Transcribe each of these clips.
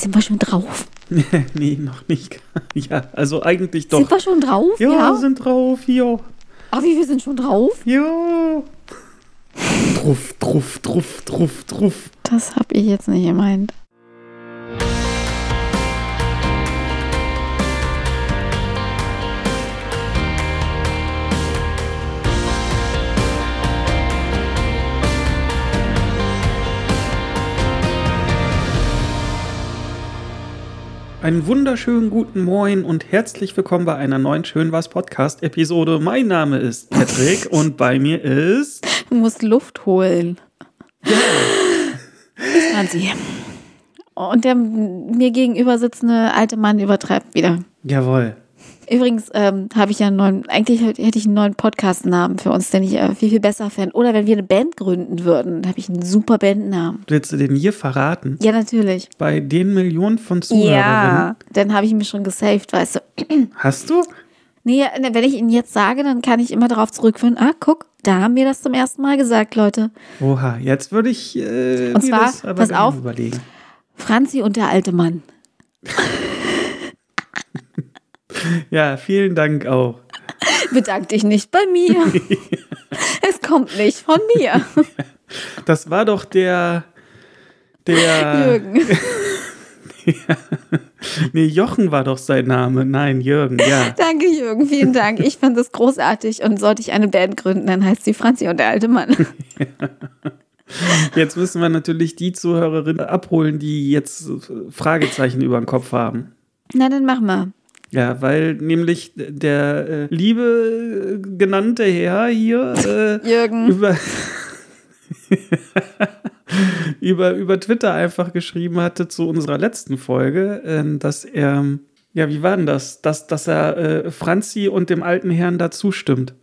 Sind wir schon drauf? nee, noch nicht. Ja, also eigentlich doch. Sind wir schon drauf? ja, Ja. sind drauf, jo. Ach, wie, wir sind schon drauf? Jo. Truff, truff, truff, truff, truff. Das habe ich jetzt nicht gemeint. Einen wunderschönen guten Moin und herzlich willkommen bei einer neuen Schön was Podcast Episode. Mein Name ist Patrick und bei mir ist Du musst Luft holen. Das waren sie. Und der mir gegenüber sitzende alte Mann übertreibt wieder. Jawohl. Übrigens ähm, habe ich ja einen neuen, eigentlich hätte ich einen neuen Podcast-Namen für uns, den ich äh, viel, viel besser fände. Oder wenn wir eine Band gründen würden, dann habe ich einen super Bandnamen. Willst du den hier verraten? Ja, natürlich. Bei den Millionen von Zuhörerinnen. Ja, dann habe ich mich schon gesaved, weißt du. Hast du? Nee, wenn ich ihn jetzt sage, dann kann ich immer darauf zurückführen, ah, guck, da haben wir das zum ersten Mal gesagt, Leute. Oha, jetzt würde ich äh, Und mir zwar, das aber pass auf. überlegen. Franzi und der alte Mann. Ja, vielen Dank auch. Bedank dich nicht bei mir. es kommt nicht von mir. Das war doch der der Jürgen. Nee, Jochen war doch sein Name. Nein, Jürgen, ja. Danke, Jürgen. Vielen Dank. Ich fand das großartig. Und sollte ich eine Band gründen, dann heißt sie Franzi und der alte Mann. Jetzt müssen wir natürlich die Zuhörerinnen abholen, die jetzt Fragezeichen über den Kopf haben. Na, dann mach mal. Ja, weil nämlich der äh, liebe äh, genannte Herr hier äh, Jürgen. über, über, über Twitter einfach geschrieben hatte zu unserer letzten Folge, ähm, dass er, ja, wie war denn das? Dass, dass er äh, Franzi und dem alten Herrn da zustimmt.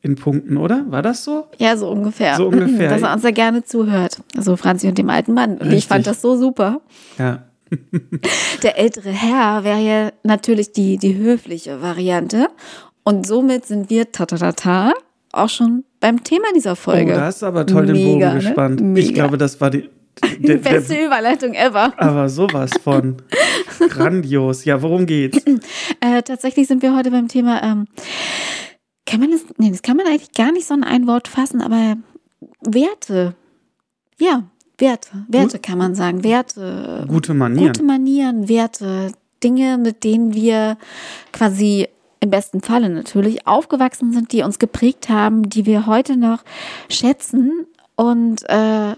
In Punkten, oder? War das so? Ja, so ungefähr. So ungefähr. Dass er uns ja gerne zuhört. Also Franzi und dem alten Mann. Und ich Richtig. fand das so super. Ja. Der ältere Herr wäre ja natürlich die, die höfliche Variante. Und somit sind wir tatatata auch schon beim Thema dieser Oh, Folge. da hast du aber toll den Bogen ne? gespannt. Ich Mega. glaube, das war die. die beste Überleitung ever. aber sowas von grandios. Ja, worum geht's? Äh, tatsächlich sind wir heute beim Thema, ähm, kann man das, nee, das kann man eigentlich gar nicht so in ein Wort fassen, aber Werte. Ja, Werte. Werte kann man sagen. Werte. Gute Manieren. Gute Manieren, Werte, Dinge, mit denen wir quasi im besten Falle natürlich aufgewachsen sind, die uns geprägt haben, die wir heute noch schätzen und äh,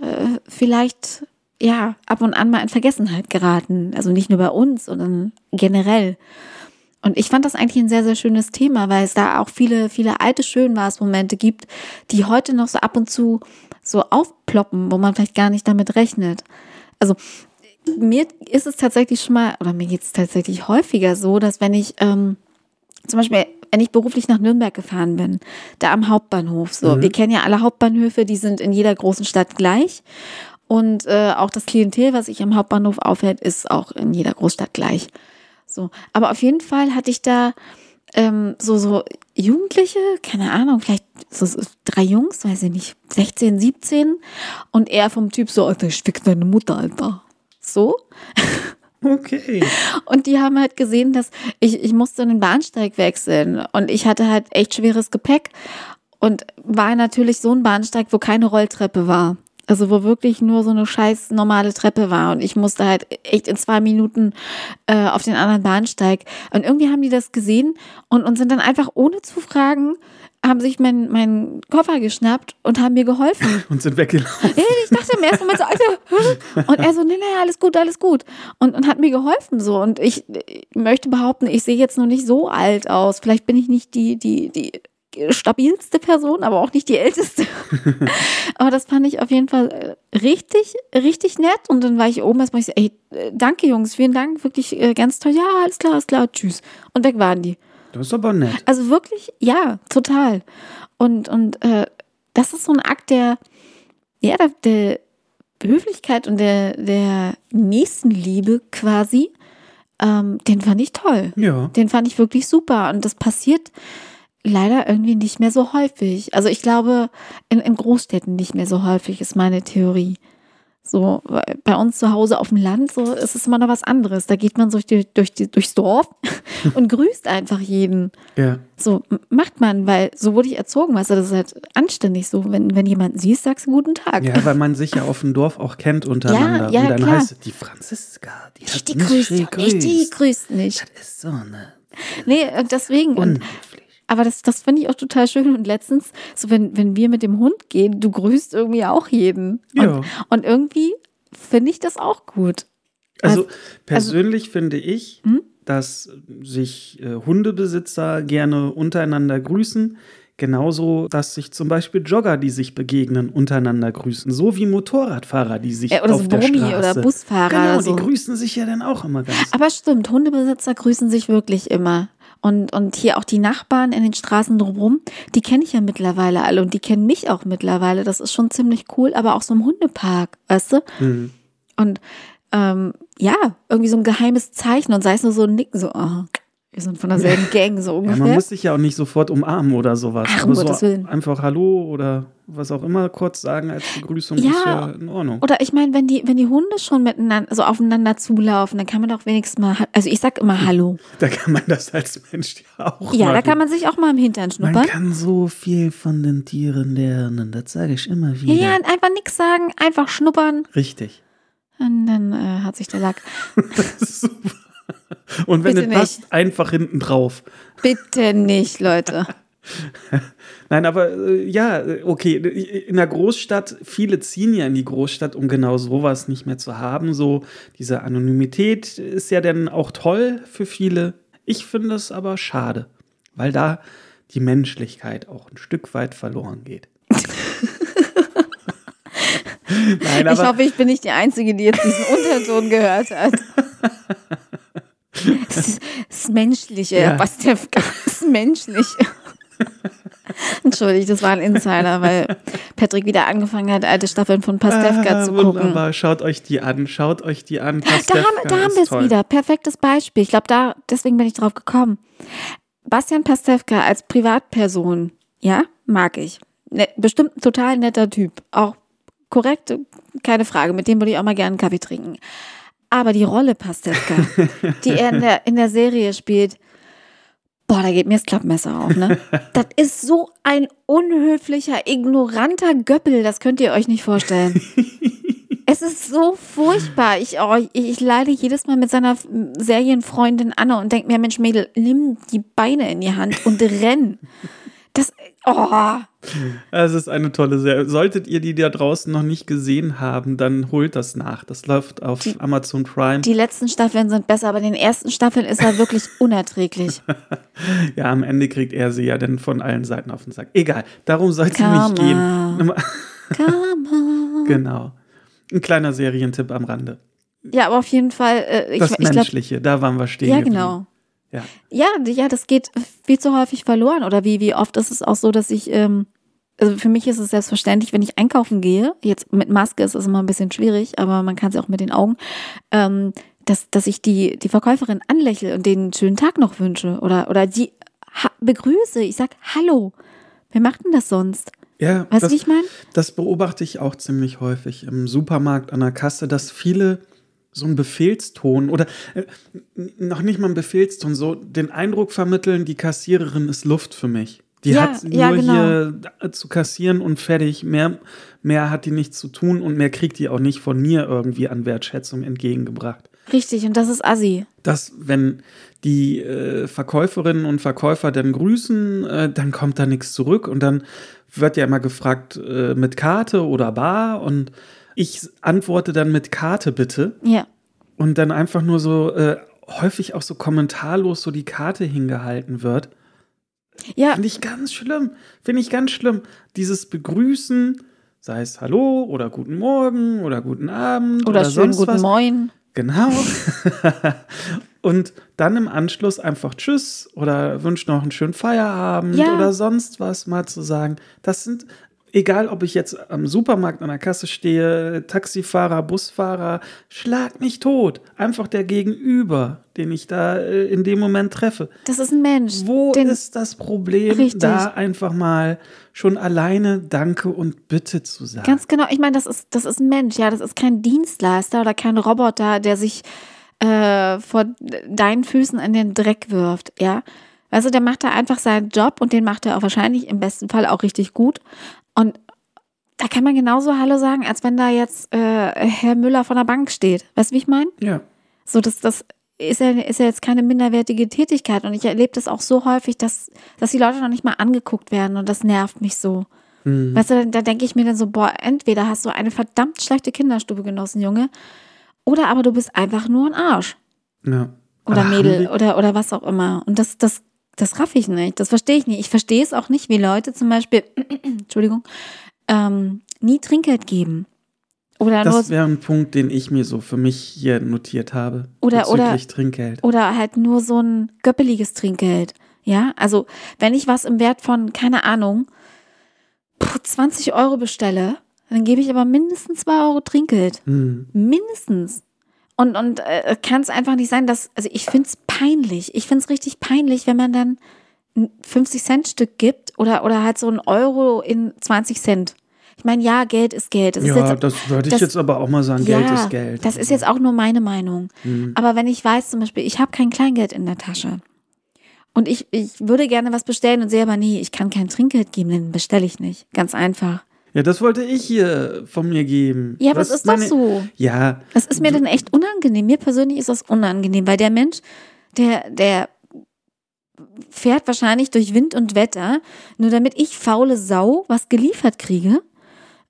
vielleicht ja ab und an mal in Vergessenheit geraten. Also nicht nur bei uns, sondern generell. Und ich fand das eigentlich ein sehr, sehr schönes Thema, weil es da auch viele, viele alte Schönwas-Momente gibt, die heute noch so ab und zu so aufploppen, wo man vielleicht gar nicht damit rechnet. Also mir ist es tatsächlich schon mal, oder mir geht es tatsächlich häufiger so, dass wenn ich ähm, zum Beispiel, wenn ich beruflich nach Nürnberg gefahren bin, da am Hauptbahnhof, so, wir kennen ja alle Hauptbahnhöfe, die sind in jeder großen Stadt gleich. Und äh, auch das Klientel, was sich am Hauptbahnhof aufhält, ist auch in jeder Großstadt gleich. So, aber auf jeden Fall hatte ich da ähm, so so Jugendliche, keine Ahnung, vielleicht so, so drei Jungs, weiß ich nicht, 16, 17 und er vom Typ so, Alter, ich fick deine Mutter, Alter. So. Okay. Und die haben halt gesehen, dass ich, ich musste den Bahnsteig wechseln und ich hatte halt echt schweres Gepäck und war natürlich so ein Bahnsteig, wo keine Rolltreppe war. Also wo wirklich nur so eine scheiß normale Treppe war und ich musste halt echt in zwei Minuten äh, auf den anderen Bahnsteig. Und irgendwie haben die das gesehen und, und sind dann einfach ohne zu fragen, haben sich meinen meinen Koffer geschnappt und haben mir geholfen. Und sind weggelaufen. Ich dachte im ersten Moment so, Alter. Und er so, nee, nee, alles gut, alles gut. Und, und hat mir geholfen so. Und ich, ich möchte behaupten, ich sehe jetzt noch nicht so alt aus. Vielleicht bin ich nicht die, die, die stabilste Person, aber auch nicht die älteste. aber das fand ich auf jeden Fall äh, richtig, richtig nett. Und dann war ich oben erstmal, ich so, ey, äh, danke Jungs, vielen Dank, wirklich äh, ganz toll. Ja, alles klar, alles klar, tschüss. Und weg waren die. Das ist aber nett. Also wirklich, ja, total. Und, und äh, das ist so ein Akt der, ja, der, der Höflichkeit und der, der Nächstenliebe quasi. Ähm, den fand ich toll. Ja. Den fand ich wirklich super. Und das passiert leider irgendwie nicht mehr so häufig. Also ich glaube, in, in Großstädten nicht mehr so häufig, ist meine Theorie. So bei uns zu Hause auf dem Land, so ist es immer noch was anderes. Da geht man durch, durch, durchs Dorf und grüßt einfach jeden. Ja. So macht man, weil so wurde ich erzogen, weißt du, das ist halt anständig so. Wenn, wenn jemanden siehst, sagst du guten Tag. Ja, weil man sich ja auf dem Dorf auch kennt untereinander. Ja, ja, und dann klar. heißt es, die Franziska, die, Die, hat die mich grüßt nicht, die grüßt nicht. Das ist so eine Nee, und deswegen. Und, unhöflich. Aber das, das finde ich auch total schön. Und letztens, so wenn, wenn wir mit dem Hund gehen, du grüßt irgendwie auch jeden. Ja. Und, und irgendwie finde ich das auch gut. Also persönlich finde ich, Hm? dass sich äh, Hundebesitzer gerne untereinander grüßen. Genauso, dass sich zum Beispiel Jogger, die sich begegnen, untereinander grüßen. So wie Motorradfahrer, die sich Äh, oder auf so der Straße... oder Busfahrer Genau, oder so. die grüßen sich ja dann auch immer ganz. Aber stimmt, Hundebesitzer grüßen sich wirklich immer. Und, und hier auch die Nachbarn in den Straßen drumherum, die kenne ich ja mittlerweile alle und die kennen mich auch mittlerweile. Das ist schon ziemlich cool, aber auch so im Hundepark, weißt du? Mhm. Und ähm, ja, irgendwie so ein geheimes Zeichen und sei es nur so ein Nicken, so, oh, wir sind von derselben Gang, so Ja, ungefähr. man muss sich ja auch nicht sofort umarmen oder sowas. Ach, um Aber so einfach Hallo oder was auch immer kurz sagen als Begrüßung Ja. ist ja in Ordnung. Oder ich meine, wenn die, wenn die Hunde schon miteinander, so aufeinander zulaufen, dann kann man doch wenigstens mal, also ich sag immer Hallo. Da kann man das als Mensch ja auch Ja, da machen. kann man sich auch mal im Hintern Man schnuppern. kann so viel von den Tieren lernen, das sage ich immer wieder. Ja, und einfach nichts sagen, einfach schnuppern. Richtig. Und dann äh, hat sich der Lack. Super. Und wenn Bitte es passt, einfach hinten drauf. Bitte nicht, Leute. Nein, aber äh, ja, okay, in der Großstadt, viele ziehen ja in die Großstadt, um genau sowas nicht mehr zu haben. So, diese Anonymität ist ja dann auch toll für viele. Ich finde es aber schade, weil da die Menschlichkeit auch ein Stück weit verloren geht. Nein, Ich hoffe, ich bin nicht die Einzige, die jetzt diesen Unterton gehört hat. Das, das Menschliche, Ja. der das Menschliche. Entschuldigt, das war ein Insider, weil Patrick wieder angefangen hat, alte Staffeln von Pastewka Ah, zu gucken. wunderbar, schaut euch die an, schaut euch die an. Da Pastewka haben, da haben ist wir es wieder. Perfektes Beispiel. Ich glaube, da, deswegen bin ich drauf gekommen. Bastian Pastewka als Privatperson, ja, mag ich. Ne, bestimmt ein total netter Typ. Auch korrekt, keine Frage. Mit dem würde ich auch mal gerne einen Kaffee trinken. Aber die Rolle Pastewka, die er in der, in der Serie spielt, boah, da geht mir das Klappmesser auf, ne? Das ist so ein unhöflicher, ignoranter Göppel, das könnt ihr euch nicht vorstellen. Es ist so furchtbar. Ich, oh, ich, ich leide jedes Mal mit seiner Serienfreundin Anne und denke mir, Mensch, Mädel, nimm die Beine in die Hand und renn. Das, oh, Es ist eine tolle Serie. Solltet ihr die da draußen noch nicht gesehen haben, dann holt das nach. Das läuft auf Amazon Prime. die letzten Staffeln sind besser, aber in den ersten Staffeln ist er wirklich unerträglich. ja, am Ende kriegt er sie ja dann von allen Seiten auf den Sack. Egal, darum soll es Karma. nicht gehen. On. genau. Ein kleiner Serientipp am Rande. Ja, aber auf jeden Fall, äh, ich, Das ich Menschliche, da waren wir stehen. ja, geblieben. genau. Ja. Ja, ja, das geht viel zu häufig verloren. Oder wie, wie oft ist es auch so, dass ich, ähm, also für mich ist es selbstverständlich, wenn ich einkaufen gehe, jetzt mit Maske ist es immer ein bisschen schwierig, aber man kann es auch mit den Augen, ähm, dass, dass ich die, die Verkäuferin anlächle und denen einen schönen Tag noch wünsche. Oder, oder die begrüße. Ich sag Hallo. Wer macht denn das sonst? Ja, Weißt du, wie ich meine? das beobachte ich auch ziemlich häufig im Supermarkt an der Kasse, dass viele so einen Befehlston oder äh, noch nicht mal einen Befehlston, so den Eindruck vermitteln, die Kassiererin ist Luft für mich. Die Ja, hat nur ja, genau. hier äh, zu kassieren und fertig. Mehr, mehr hat die nichts zu tun und mehr kriegt die auch nicht von mir irgendwie an Wertschätzung entgegengebracht. Richtig, und das ist Assi. dass wenn die äh, Verkäuferinnen und Verkäufer dann grüßen, äh, dann kommt da nichts zurück und dann wird ja immer gefragt äh, mit Karte oder Bar und ich antworte dann mit Karte bitte Ja. und dann einfach nur so äh, häufig auch so kommentarlos so die Karte hingehalten wird. Ja, Finde ich ganz schlimm. Finde ich ganz schlimm. Dieses Begrüßen, sei es Hallo oder Guten Morgen oder Guten Abend oder, oder, schönen sonst guten was. Moin. Genau. und dann im Anschluss einfach Tschüss oder wünscht noch einen schönen Feierabend Ja. oder sonst was mal zu sagen. Das sind, egal ob ich jetzt am Supermarkt an der Kasse stehe, Taxifahrer, Busfahrer, schlag mich tot. Einfach der Gegenüber, den ich da äh, in dem Moment treffe. Das ist ein Mensch. Wo ist das Problem, Richtig. da einfach mal schon alleine Danke und Bitte zu sagen? Ganz genau. Ich meine, das ist, das ist ein Mensch, ja. Das ist kein Dienstleister oder kein Roboter, der sich äh, vor deinen Füßen in den Dreck wirft, ja. Also der macht da einfach seinen Job und den macht er auch wahrscheinlich im besten Fall auch richtig gut. Und da kann man genauso Hallo sagen, als wenn da jetzt äh, Herr Müller von der Bank steht. Weißt du, wie ich meine? Ja. So, das, das ist ja, ist ja jetzt keine minderwertige Tätigkeit. Und ich erlebe das auch so häufig, dass, dass die Leute noch nicht mal angeguckt werden und das nervt mich so. Mhm. Weißt du, da denke ich mir dann so, boah, entweder hast du eine verdammt schlechte Kinderstube genossen, Junge, oder aber du bist einfach nur ein Arsch. ja. Oder haben Mädel oder, oder was auch immer. Und das, das, das raff ich nicht. Das verstehe ich nicht. Ich verstehe es auch nicht, wie Leute zum Beispiel, Entschuldigung, ähm, nie Trinkgeld geben. Oder Das wäre ein Punkt, den ich mir so für mich hier notiert habe. Oder- oder- Trinkgeld. Oder halt nur so ein göppeliges Trinkgeld. Ja, also wenn ich was im Wert von, keine Ahnung, puh, 20 Euro bestelle, dann gebe ich aber mindestens 2 Euro Trinkgeld. Hm. Mindestens. Und, und äh, kann es einfach nicht sein, dass, also ich finde es peinlich. Ich finde es richtig peinlich, wenn man dann ein 50-Cent-Stück gibt oder, oder halt so ein Euro in 20 Cent. Ich meine, ja, Geld ist Geld. Das ist Ja, jetzt, das würde ich das- jetzt aber auch mal sagen. Geld ist Geld. das ist jetzt auch nur meine Meinung. Hm. Aber wenn ich weiß zum Beispiel, ich habe kein Kleingeld in der Tasche und ich, ich würde gerne was bestellen und sehe aber, nee, ich kann kein Trinkgeld geben, dann bestelle ich nicht. Ganz einfach. Ja, das wollte ich hier von mir geben. Ja, aber Was es ist meine- doch so. Ja, Das ist mir dann echt unangenehm. Mir persönlich ist das unangenehm, weil der Mensch, der, der fährt wahrscheinlich durch Wind und Wetter, nur damit ich faule Sau was geliefert kriege.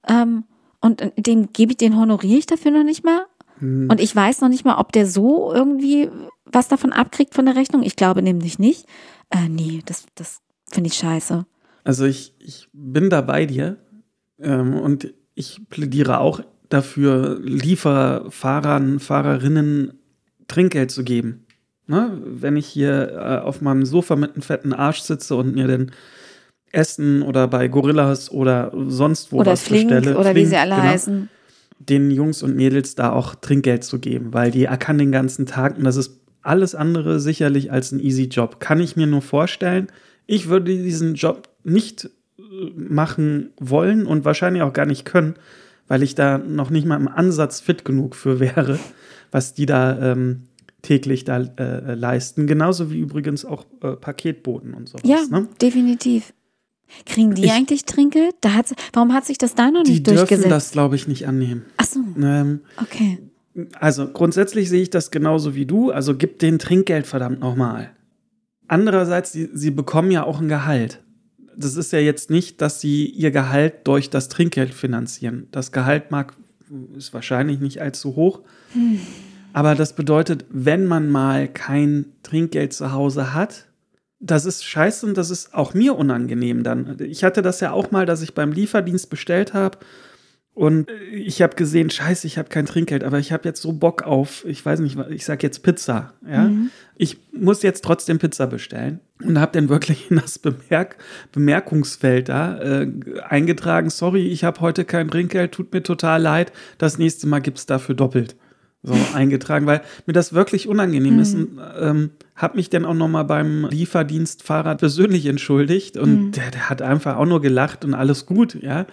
Ähm, und dem gebe ich, den honoriere ich dafür noch nicht mal. Hm. Und ich weiß noch nicht mal, ob der so irgendwie was davon abkriegt von der Rechnung. Ich glaube nämlich nicht. Äh, nee, das, das finde ich scheiße. Also ich, ich bin da bei dir ähm, und ich plädiere auch dafür, Lieferfahrern, Fahrerinnen Trinkgeld zu geben. Ne? Wenn ich hier äh, auf meinem Sofa mit einem fetten Arsch sitze und mir dann Essen oder bei Gorillas oder sonst wo oder was Flink bestelle, oder wie Flink, sie alle genau, heißen. den Jungs und Mädels da auch Trinkgeld zu geben, weil die ackern den ganzen Tag und das ist alles andere sicherlich als ein easy Job. Kann ich mir nur vorstellen. Ich würde diesen Job nicht äh, machen wollen und wahrscheinlich auch gar nicht können, weil ich da noch nicht mal im Ansatz fit genug für wäre, was die da ähm, täglich da äh, leisten. Genauso wie übrigens auch äh, Paketboten und sowas. Ja, Ne? definitiv. Kriegen die Ich- eigentlich Trinkgeld? Da hat, warum hat sich das da noch Die nicht dürfen durchgesetzt? das, glaube ich, nicht annehmen. Ach so, Ähm, okay. Also grundsätzlich sehe ich das genauso wie du. Also gib denen Trinkgeld verdammt nochmal. Andererseits, sie, sie bekommen ja auch ein Gehalt. Das ist ja jetzt nicht, dass sie ihr Gehalt durch das Trinkgeld finanzieren. Das Gehalt mag, ist wahrscheinlich nicht allzu hoch. Aber das bedeutet, wenn man mal kein Trinkgeld zu Hause hat, das ist scheiße und das ist auch mir unangenehm dann. Ich hatte das ja auch mal, dass ich beim Lieferdienst bestellt habe und ich habe gesehen, scheiße, ich habe kein Trinkgeld, aber ich habe jetzt so Bock auf, ich weiß nicht, ich sag jetzt Pizza, ja. Mhm. Ich muss jetzt trotzdem Pizza bestellen und habe dann wirklich in das Bemerk Bemerkungsfeld da äh, eingetragen, sorry, ich habe heute kein Trinkgeld, tut mir total leid, das nächste Mal gibt's dafür doppelt. So eingetragen, weil mir das wirklich unangenehm ist und ähm, habe mich dann auch noch mal beim Lieferdienstfahrer persönlich entschuldigt und der, der hat einfach auch nur gelacht und alles gut, ja.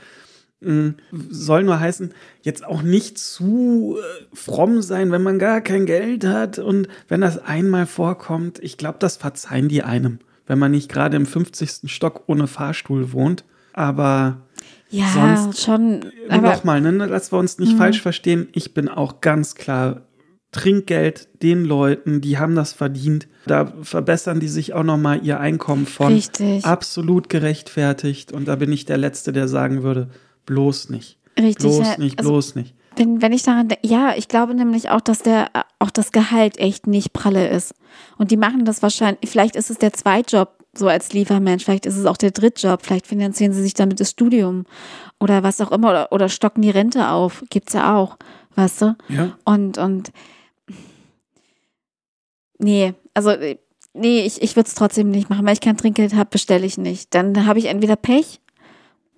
Mm, Soll nur heißen, jetzt auch nicht zu äh, fromm sein, wenn man gar kein Geld hat und wenn das einmal vorkommt, ich glaube, das verzeihen die einem, wenn man nicht gerade im 50. Stock ohne Fahrstuhl wohnt. Aber Ja, Sonst- schon. Aber nochmal, ne, dass wir uns nicht Mhm. falsch verstehen, ich bin auch ganz klar Trinkgeld den Leuten, die haben das verdient. Da verbessern die sich auch noch mal ihr Einkommen von. Richtig. Absolut gerechtfertigt. Und da bin ich der Letzte, der sagen würde, bloß nicht. richtig. Bloß ja, nicht, also, bloß nicht. wenn, wenn ich daran denke, ja, ich glaube nämlich auch, dass der, auch das Gehalt echt nicht pralle ist. Und die machen das wahrscheinlich, vielleicht ist es der Zweitjob, so als Liefermensch, vielleicht ist es auch der Drittjob, vielleicht finanzieren sie sich damit das Studium oder was auch immer oder, oder stocken die Rente auf. Gibt's ja auch, weißt du? Ja. Und, und nee, also nee, ich, ich würde es trotzdem nicht machen, weil ich kein Trinkgeld habe, bestelle ich nicht. Dann habe ich entweder Pech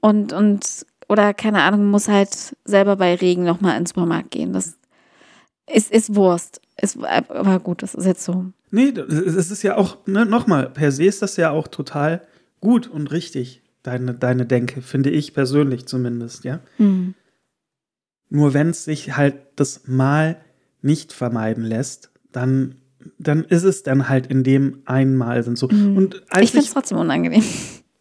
Und, und, oder keine Ahnung, muss halt selber bei Regen nochmal ins Supermarkt gehen. Das ist, ist Wurst. Ist, aber gut, das ist jetzt so. Nee, es ist ja auch, ne, nochmal, per se ist das ja auch total gut und richtig, deine, deine Denke, finde ich persönlich zumindest, ja. Hm. Nur wenn es sich halt das Mal nicht vermeiden lässt, dann, dann ist es dann halt in dem einmal sind so. Mhm. Und Ich finde es trotzdem unangenehm.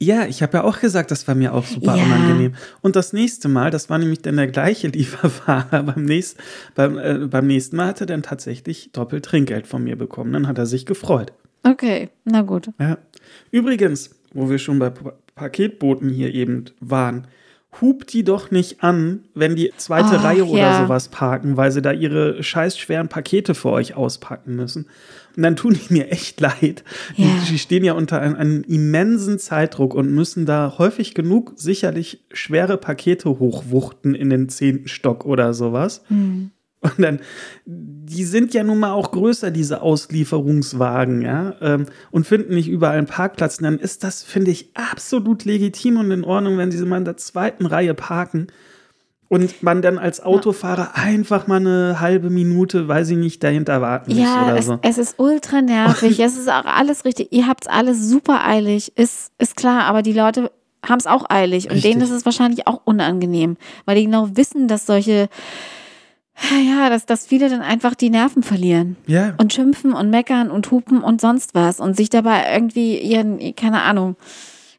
Ja, ich habe ja auch gesagt, das war mir auch super Ja. unangenehm. Und das nächste Mal, das war nämlich dann der gleiche Lieferfahrer, beim, nächst, beim, äh, beim nächsten Mal hat er dann tatsächlich doppelt Trinkgeld von mir bekommen. Dann hat er sich gefreut. Okay, na gut. Ja. Übrigens, wo wir schon bei pa Paketboten hier eben waren, hupt die doch nicht an, wenn die zweite Ach, Reihe oder ja. sowas parken, weil sie da ihre scheiß schweren Pakete für euch auspacken müssen. Und dann tun die mir echt leid. Die, Ja. die stehen ja unter einem, einem immensen Zeitdruck und müssen da häufig genug sicherlich schwere Pakete hochwuchten in den zehnten Stock oder sowas. Hm. Und dann, die sind ja nun mal auch größer, diese Auslieferungswagen, ja, ähm, und finden nicht überall einen Parkplatz. Und dann ist das, finde ich, absolut legitim und in Ordnung, wenn sie mal in der zweiten Reihe parken und man dann als Autofahrer einfach mal eine halbe Minute, weiß ich nicht, dahinter warten muss Ja, oder es, so. es ist ultra nervig. es ist auch alles richtig. Ihr habt es alles super eilig. Ist, ist klar, aber die Leute haben es auch eilig. Und Richtig. denen ist es wahrscheinlich auch unangenehm, weil die genau wissen, dass solche, ja, dass, dass viele dann einfach die Nerven verlieren. Ja, und schimpfen und meckern und hupen und sonst was und sich dabei irgendwie ihren, keine Ahnung,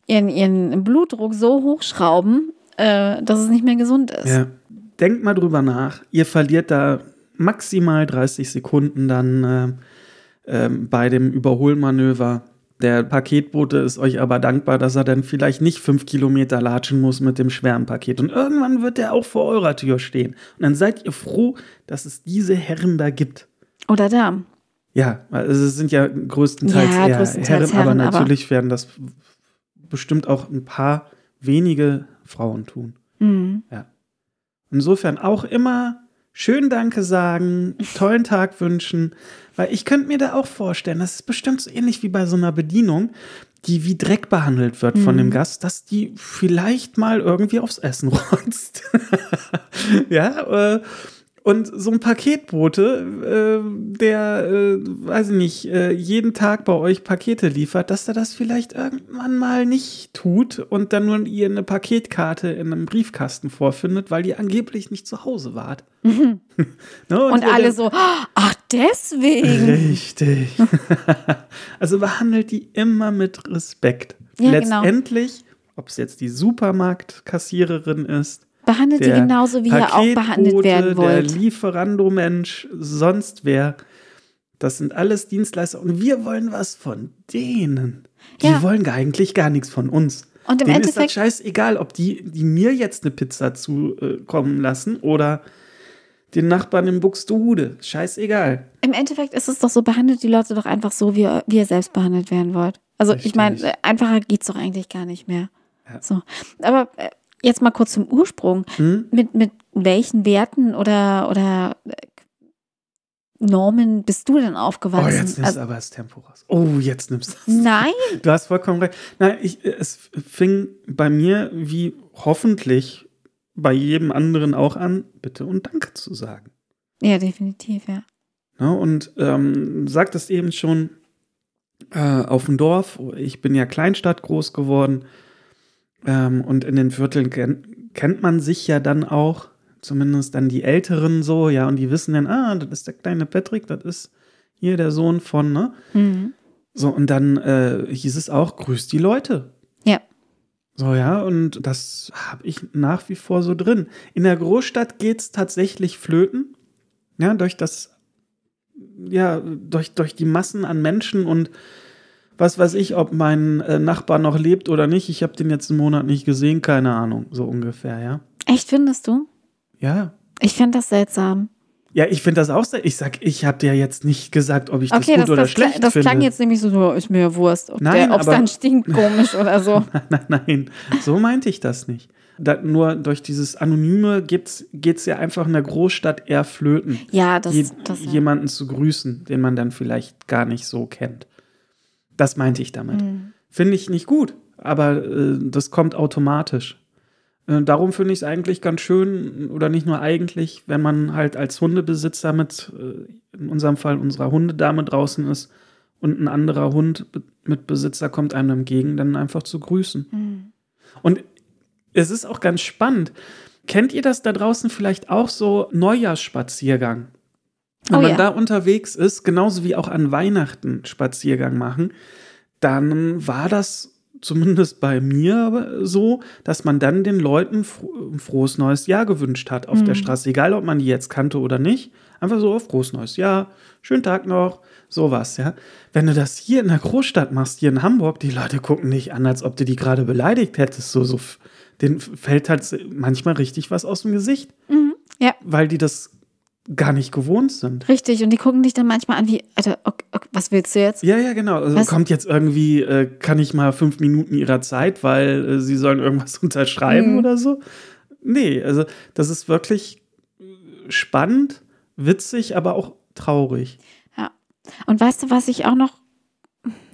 ihren, ihren Blutdruck so hochschrauben, äh, dass es nicht mehr gesund ist. ja. Denkt mal drüber nach. Ihr verliert da maximal 30 Sekunden dann äh, ähm, bei dem Überholmanöver. Der Paketbote ist euch aber dankbar, dass er dann vielleicht nicht fünf Kilometer latschen muss mit dem schweren Paket. Und irgendwann wird er auch vor eurer Tür stehen. Und dann seid ihr froh, dass es diese Herren da gibt. Oder da. Ja, also es sind ja größtenteils Ja, eher größtenteils Herren, aber Herren, aber- natürlich werden das bestimmt auch ein paar wenige Frauen tun. Mhm. Insofern auch immer schön Danke sagen, tollen Tag wünschen, weil ich könnte mir da auch vorstellen, das ist bestimmt so ähnlich wie bei so einer Bedienung, die wie Dreck behandelt wird von dem Gast, dass die vielleicht mal irgendwie aufs Essen rotzt. ja, äh, und so ein Paketbote, äh, der, äh, weiß ich nicht, äh, jeden Tag bei euch Pakete liefert, dass er das vielleicht irgendwann mal nicht tut und dann nur ihr eine Paketkarte in einem Briefkasten vorfindet, weil ihr angeblich nicht zu Hause wart. Ne, Und ihr alle dann- so, ach, deswegen. Richtig. also behandelt die immer mit Respekt. Ja, genau. Letztendlich, ob es jetzt die Supermarktkassiererin ist, Behandelt die der genauso, wie ihr auch behandelt werden Der wollt. Lieferando-Mensch, sonst wer. Das sind alles Dienstleister und wir wollen was von denen. Die Ja. wollen gar- eigentlich gar nichts von uns. Und im Denen ist das Endeffekt, scheißegal, ob die, die mir jetzt eine Pizza zukommen lassen oder den Nachbarn in Buxtehude. Scheißegal. im Endeffekt ist es doch so, behandelt die Leute doch einfach so, wie ihr, wie ihr selbst behandelt werden wollt. Also ich Richtig. meine, äh, einfacher geht's doch eigentlich gar nicht mehr. Ja. So. Aber äh, jetzt mal kurz zum Ursprung. Hm? Mit, mit welchen Werten oder, oder äh, Normen bist du denn Oh, aufgewachsen? jetzt nimmst Also, du aber das Tempo raus. Oh, jetzt nimmst du das. nein, Du hast vollkommen recht. Nein, ich, es fing bei mir wie hoffentlich bei jedem anderen auch an, bitte und Danke zu sagen. ja, definitiv, ja. Ne? Und ähm, sagtest eben schon, äh, auf dem Dorf, ich bin ja Kleinstadt groß geworden ähm, und in den Vierteln ken kennt man sich ja dann auch, zumindest dann die Älteren so, ja, und die wissen dann, ah, das ist der kleine Patrick, das ist hier der Sohn von, ne? Mhm. So, und dann äh, hieß es auch, grüß die Leute. Ja. So, ja, und das habe ich nach wie vor so drin. In der Großstadt geht es tatsächlich flöten. Ja, durch das, ja, durch, durch die Massen an Menschen und was weiß ich, ob mein äh, Nachbar noch lebt oder nicht. Ich habe den jetzt einen Monat nicht gesehen, keine Ahnung, so ungefähr, ja. Echt, findest du? Ja. Ich fände das seltsam. Ja, ich finde das auch sehr. Ich sag, ich habe dir jetzt nicht gesagt, ob ich Okay, das gut das, oder das, klang, schlecht das finde. klang jetzt nämlich so, ist mir Wurst, ob Nein, es dann stinkt komisch oder so. Nein, nein, so meinte ich das nicht. Da, nur durch dieses Anonyme geht es ja einfach in der Großstadt eher flöten, Ja, das, je, das ja. jemanden zu grüßen, den man dann vielleicht gar nicht so kennt. Das meinte ich damit. Mhm. Finde ich nicht gut, aber äh, das kommt automatisch. Äh, darum finde ich es eigentlich ganz schön, oder nicht nur eigentlich, wenn man halt als Hundebesitzer mit, äh, in unserem Fall unserer Hundedame draußen ist und ein anderer Hund mit Besitzer kommt einem entgegen, dann einfach zu grüßen. Mhm. Und es ist auch ganz spannend. Kennt ihr das da draußen vielleicht auch so Neujahrsspaziergang? Wenn oh, man ja. da unterwegs ist, genauso wie auch an Weihnachten Spaziergang machen, dann war das zumindest bei mir so, dass man dann den Leuten ein frohes neues Jahr gewünscht hat auf mhm. der Straße, egal ob man die jetzt kannte oder nicht. Einfach so, frohes neues Jahr, schönen Tag noch, sowas, ja. Wenn du das hier in der Großstadt machst, hier in Hamburg, die Leute gucken nicht an, als ob du die gerade beleidigt hättest, so, so, den fällt halt manchmal richtig was aus dem Gesicht. Mhm. Ja. Weil die das gar nicht gewohnt sind. Richtig, und die gucken dich dann manchmal an wie, Alter, okay, okay, was willst du jetzt? Ja, ja, genau. Also kommt jetzt irgendwie, äh, kann ich mal fünf Minuten ihrer Zeit, weil äh, sie sollen irgendwas unterschreiben mhm. oder so? Nee, also das ist wirklich spannend, witzig, aber auch traurig. Ja. Und weißt du, was ich auch noch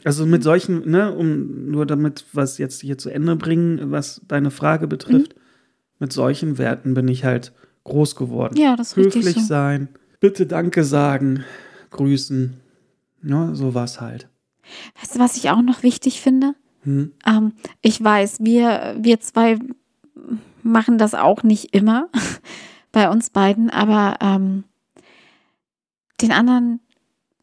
also mit solchen, ne, um nur damit was jetzt hier zu Ende bringen, was deine Frage betrifft, mhm. mit solchen Werten bin ich halt groß geworden. Ja, das ist Höflich so. sein, bitte Danke sagen, grüßen. Ja, so war es halt. Weißt du, was ich auch noch wichtig finde? Hm? Ähm, ich weiß, wir, wir zwei machen das auch nicht immer bei uns beiden, aber ähm, den anderen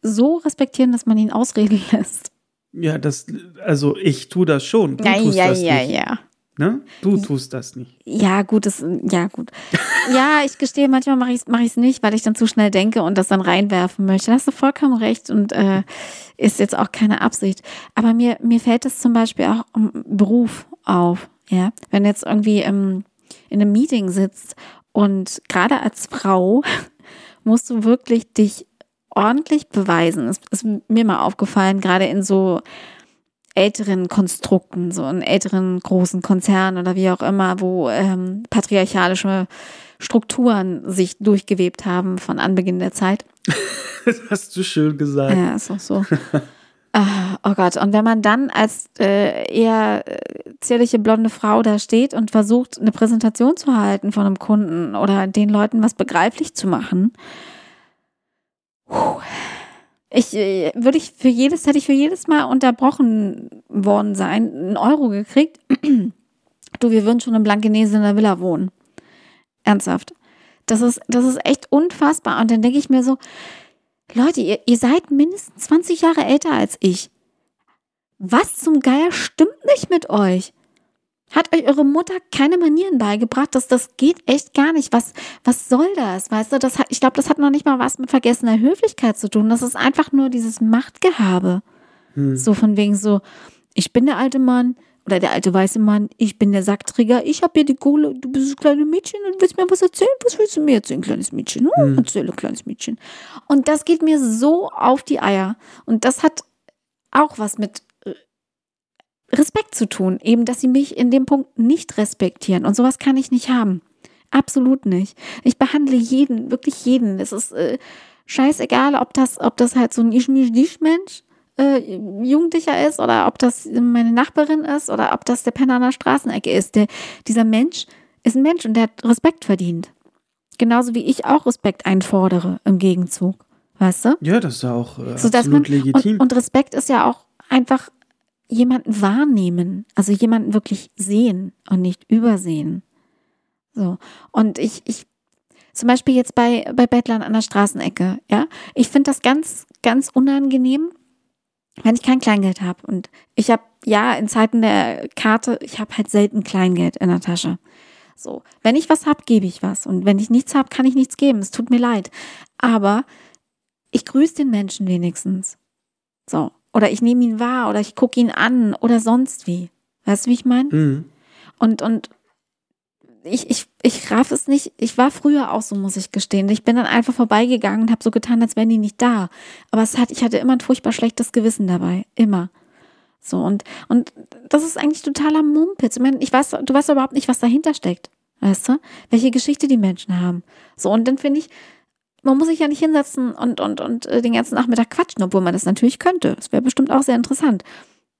so respektieren, dass man ihn ausreden lässt. Ja, das, also ich tue das schon. Du ja, ja, ja, nicht. ja. Ne? Du tust das nicht. Ja, gut, das, ja, gut. ja, ich gestehe, manchmal mache ich es mach nicht, weil ich dann zu schnell denke und das dann reinwerfen möchte. Da hast du vollkommen recht und äh, ist jetzt auch keine Absicht. Aber mir, mir fällt es zum Beispiel auch im Beruf auf. Ja, wenn du jetzt irgendwie im, in einem Meeting sitzt und gerade als Frau musst du wirklich dich ordentlich beweisen. Das ist mir mal aufgefallen, gerade in so älteren Konstrukten, so in älteren großen Konzernen oder wie auch immer, wo ähm, patriarchalische Strukturen sich durchgewebt haben von Anbeginn der Zeit. das hast du schön gesagt. Ja, ist auch so. Ah, oh Gott, und wenn man dann als äh, eher äh, zierliche blonde Frau da steht und versucht, eine Präsentation zu halten von einem Kunden oder den Leuten was begreiflich zu machen, puh, ich äh, würde ich für jedes, hätte ich für jedes Mal unterbrochen worden sein, einen Euro gekriegt. du, wir würden schon in Blankenese in der Villa wohnen. Ernsthaft. Das ist, das ist echt unfassbar. Und dann denke ich mir so, Leute, ihr, ihr seid mindestens 20 Jahre älter als ich. Was zum Geier stimmt nicht mit euch? Hat euch eure Mutter keine Manieren beigebracht? Das, das geht echt gar nicht. Was, was soll das? Weißt du, das hat, ich glaube, das hat noch nicht mal was mit vergessener Höflichkeit zu tun. Das ist einfach nur dieses Machtgehabe. Hm. So von wegen so, ich bin der alte Mann oder der alte weiße Mann, ich bin der Sackträger, ich habe hier die Kohle, du bist das kleine Mädchen und willst mir was erzählen? Was willst du mir erzählen, kleines Mädchen? Hm, hm. Erzähle, kleines Mädchen. Und das geht mir so auf die Eier. Und das hat auch was mit Respekt zu tun, eben, dass sie mich in dem Punkt nicht respektieren. Und sowas kann ich nicht haben. Absolut nicht. Ich behandle jeden, wirklich jeden. Es ist äh, scheißegal, ob das, ob das halt so ein Ich-Mich-Dich-Mensch äh, Jugendlicher ist oder ob das meine Nachbarin ist oder ob das der Penner an der Straßenecke ist. Der, dieser Mensch ist ein Mensch und der hat Respekt verdient. Genauso wie ich auch Respekt einfordere im Gegenzug. Weißt du? Ja, das ist ja auch äh, so, absolut man, legitim. Und, und Respekt ist ja auch einfach jemanden wahrnehmen, also jemanden wirklich sehen und nicht übersehen. So. Und ich, ich, zum Beispiel jetzt bei, bei Bettlern an der Straßenecke, ja, ich finde das ganz, ganz unangenehm, wenn ich kein Kleingeld habe. Und ich habe, ja, in Zeiten der Karte, ich habe halt selten Kleingeld in der Tasche. So, wenn ich was habe, gebe ich was. Und wenn ich nichts habe, kann ich nichts geben. Es tut mir leid. Aber ich grüße den Menschen wenigstens. So. Oder ich nehme ihn wahr oder ich gucke ihn an oder sonst wie. Weißt du, wie ich meine? Mhm. Und, und ich, ich, ich raff es nicht. Ich war früher auch so, muss ich gestehen. Ich bin dann einfach vorbeigegangen und habe so getan, als wären die nicht da. Aber es hat, ich hatte immer ein furchtbar schlechtes Gewissen dabei. Immer. So, und, und das ist eigentlich totaler Mumpitz. Ich, meine, ich weiß, du weißt überhaupt nicht, was dahinter steckt. Weißt du? Welche Geschichte die Menschen haben. So, und dann finde ich, man muss sich ja nicht hinsetzen und, und, und äh, den ganzen Nachmittag quatschen, obwohl man das natürlich könnte. Das wäre bestimmt auch sehr interessant.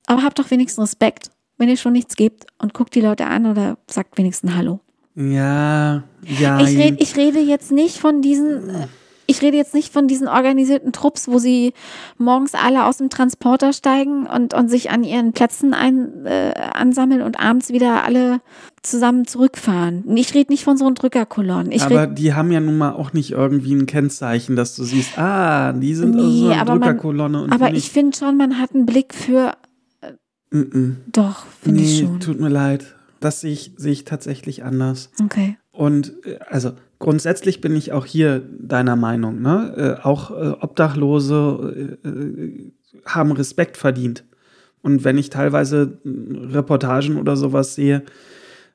Aber habt doch wenigstens Respekt. wenn ihr schon nichts gebt und guckt die Leute an oder sagt wenigstens Hallo. Ja, ja. Ich, red, ich rede jetzt nicht von diesen, ich rede jetzt nicht von diesen organisierten Trupps, wo sie morgens alle aus dem Transporter steigen und, und sich an ihren Plätzen ein, äh, ansammeln und abends wieder alle zusammen zurückfahren. Ich rede nicht von so einen Drückerkolonnen. Ich aber die haben ja nun mal auch nicht irgendwie ein Kennzeichen, dass du siehst, ah, die sind Nee, aus so einer aber man- Drückerkolonne und aber ich finde schon, man hat einen Blick für, Mm -mm. doch, finde ich Nee, schon. tut mir leid. Das sehe ich, sehe ich tatsächlich anders. Okay. Und äh, also grundsätzlich bin ich auch hier deiner Meinung. Ne? Äh, auch äh, Obdachlose äh, äh, haben Respekt verdient. Und wenn ich teilweise äh, Reportagen oder sowas sehe,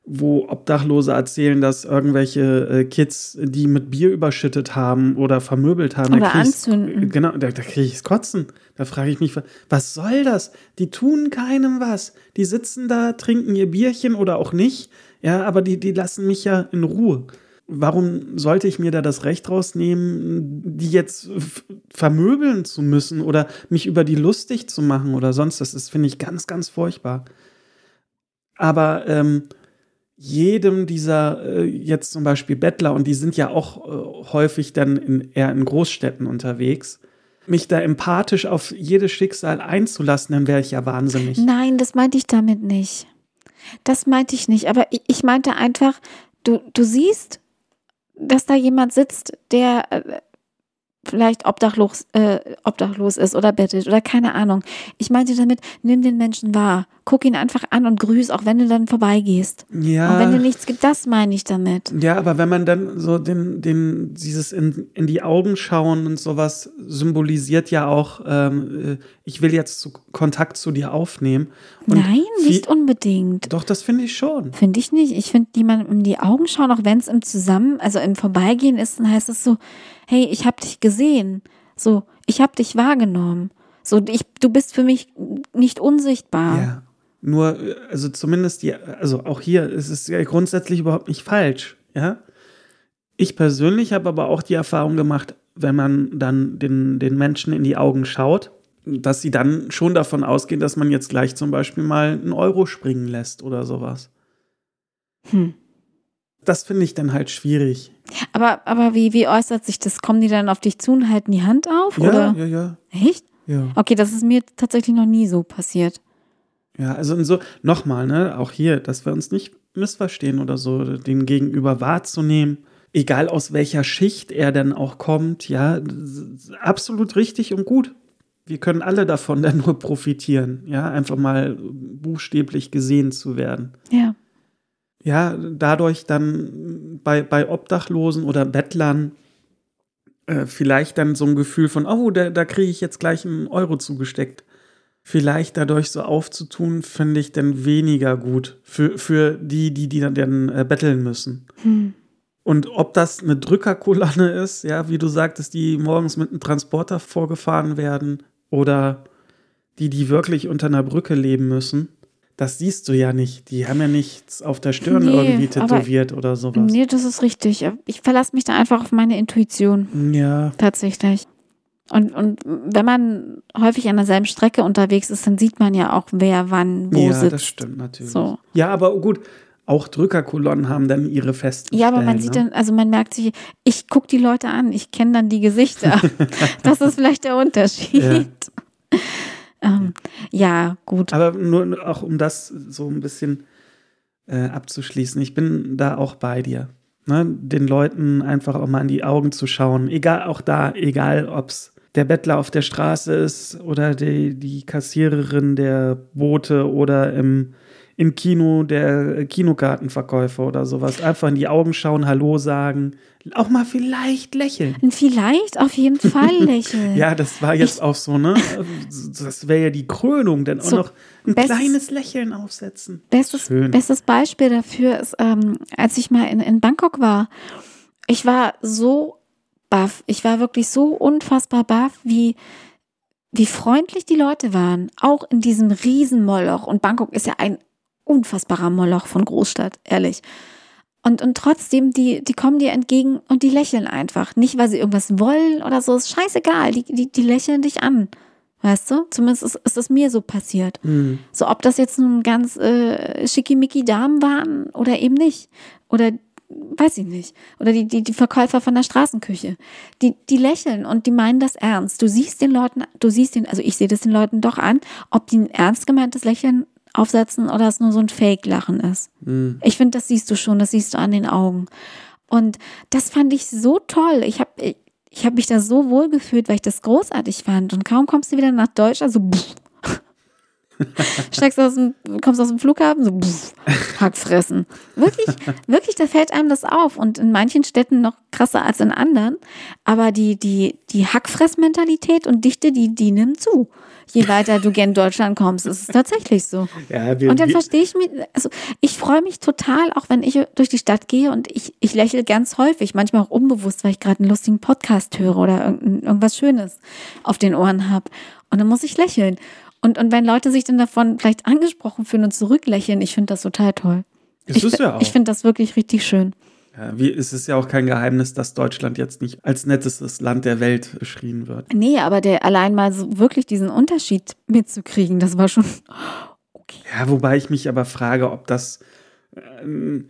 wo Obdachlose erzählen, dass irgendwelche äh, Kids, die mit Bier überschüttet haben oder vermöbelt haben, Oder anzünden. Genau, da, da kriege ich's Kotzen. Da frage ich mich, was soll das? Die tun keinem was. Die sitzen da, trinken ihr Bierchen oder auch nicht. Ja, aber die, die lassen mich ja in Ruhe. Warum sollte ich mir da das Recht rausnehmen, die jetzt vermöbeln zu müssen oder mich über die lustig zu machen oder sonst? Das ist, finde ich, ganz, ganz furchtbar. Aber ähm, jedem dieser äh, jetzt zum Beispiel Bettler, und die sind ja auch äh, häufig dann in, eher in Großstädten unterwegs, mich da empathisch auf jedes Schicksal einzulassen, dann wäre ich ja wahnsinnig. Nein, das meinte ich damit nicht. Das meinte ich nicht. Aber ich, ich meinte einfach, du, du siehst, dass da jemand sitzt, der äh, vielleicht obdachlos, äh, obdachlos ist oder bettet oder keine Ahnung. Ich meinte damit, nimm den Menschen wahr. Guck ihn einfach an und grüß, auch wenn du dann vorbeigehst. Ja. Und wenn dir nichts gibt, das meine ich damit. Ja, aber wenn man dann so den, den, dieses in, in die Augen schauen und sowas symbolisiert ja auch, ähm, äh, ich will jetzt zu, Kontakt zu dir aufnehmen. Und Nein, nicht unbedingt. Doch, das finde ich schon. Finde ich nicht. Ich finde, jemandem in die Augen schauen, auch wenn es im Zusammen, also im Vorbeigehen ist, dann heißt es so, hey, ich habe dich gesehen. So, ich habe dich wahrgenommen. So, ich, du bist für mich nicht unsichtbar. Ja. Nur, also zumindest die, also auch hier ist es ja grundsätzlich überhaupt nicht falsch, ja. Ich persönlich habe aber auch die Erfahrung gemacht, wenn man dann den, den Menschen in die Augen schaut, dass sie dann schon davon ausgehen, dass man jetzt gleich zum Beispiel mal einen Euro springen lässt oder sowas. Hm. Das finde ich dann halt schwierig. Aber, aber wie, wie äußert sich das? Kommen die dann auf dich zu und halten die Hand auf? Ja, oder? ja, ja, Echt? ja. Okay, das ist mir tatsächlich noch nie so passiert. Ja, also in so, nochmal, ne, auch hier, dass wir uns nicht missverstehen oder so, den Gegenüber wahrzunehmen, egal aus welcher Schicht er denn auch kommt, ja, absolut richtig und gut. Wir können alle davon dann nur profitieren, ja, einfach mal buchstäblich gesehen zu werden. Ja. Ja, dadurch dann bei, bei Obdachlosen oder Bettlern äh, vielleicht dann so ein Gefühl von, oh, da, da kriege ich jetzt gleich einen Euro zugesteckt. Vielleicht dadurch so aufzutun, finde ich dann weniger gut für, für die, die, die dann, dann äh, betteln müssen. Hm. Und ob das eine Drückerkolonne ist, ja, wie du sagtest, die morgens mit einem Transporter vorgefahren werden oder die, die wirklich unter einer Brücke leben müssen, das siehst du ja nicht. Die haben ja nichts auf der Stirn Nee, irgendwie aber- tätowiert oder sowas. Nee, das ist richtig. Ich verlasse mich da einfach auf meine Intuition. Ja, Tatsächlich. Und, und wenn man häufig an derselben Strecke unterwegs ist, dann sieht man ja auch, wer wann wo ja, sitzt. das stimmt natürlich. So. Ja, aber gut, auch Drückerkolonnen haben dann ihre festen Ja, aber man Stellen, sieht ne? dann, also man merkt sich, ich gucke die Leute an, ich kenne dann die Gesichter. das ist vielleicht der Unterschied. ähm, ja, gut. Aber nur auch um das so ein bisschen äh, abzuschließen, ich bin da auch bei dir. Ne? Den Leuten einfach auch mal in die Augen zu schauen. Egal, auch da, egal ob es der Bettler auf der Straße ist oder die, die Kassiererin der Boote oder im, im Kino der Kinokartenverkäufer oder sowas. Einfach in die Augen schauen, Hallo sagen, auch mal vielleicht lächeln. Vielleicht auf jeden Fall lächeln. Ja, das war jetzt Ich- auch so, ne? Das wäre ja die Krönung, auch So, noch ein bestes- kleines Lächeln aufsetzen. Bestes, Schön. bestes Beispiel dafür ist, ähm, als ich mal in, in Bangkok war. Ich war so baff. Ich war wirklich so unfassbar baff, wie, wie freundlich die Leute waren. Auch in diesem riesen Moloch. Und Bangkok ist ja ein unfassbarer Moloch von Großstadt, ehrlich. Und, und trotzdem, die, die kommen dir entgegen und die lächeln einfach. Nicht, weil sie irgendwas wollen oder so, ist scheißegal. Die, die, die lächeln dich an. Weißt du? Zumindest ist, ist es mir so passiert. Mhm. So, ob das jetzt nun ganz äh, schickimicki Damen waren oder eben nicht. Oder weiß ich nicht. Oder die, die, die Verkäufer von der Straßenküche. Die, die lächeln und die meinen das ernst. Du siehst den Leuten, du siehst den, also ich sehe das den Leuten doch an, ob die ein ernst gemeintes Lächeln aufsetzen oder es nur so ein Fake-Lachen ist. Mhm. Ich finde, das siehst du schon, das siehst du an den Augen. Und das fand ich so toll. Ich habe ich, ich hab mich da so wohl gefühlt, weil ich das großartig fand. Und kaum kommst du wieder nach Deutschland, so pff. Steigst aus dem, kommst aus dem Flughafen, so pff, Hack fressen. Wirklich, wirklich, da fällt einem das auf. Und in manchen Städten noch krasser als in anderen. Aber die, die, die Hackfressmentalität und Dichte, die, die nimmt zu. Je weiter du gen Deutschland kommst, ist es tatsächlich so. Ja, wir, Und dann verstehe ich mich, also ich freue mich total, auch wenn ich durch die Stadt gehe und ich, ich lächle ganz häufig, manchmal auch unbewusst, weil ich gerade einen lustigen Podcast höre oder irgend, irgendwas Schönes auf den Ohren habe. Und dann muss ich lächeln. Und, und wenn Leute sich dann davon vielleicht angesprochen fühlen und zurücklächeln, ich finde das total toll. das ich ist ja auch. ich finde das wirklich richtig schön. ja, wie, es ist ja auch kein Geheimnis, dass Deutschland jetzt nicht als nettestes Land der Welt beschrieben wird. Nee, aber der allein mal so wirklich diesen Unterschied mitzukriegen, das war schon okay. Ja, wobei ich mich aber frage, ob das. Ähm,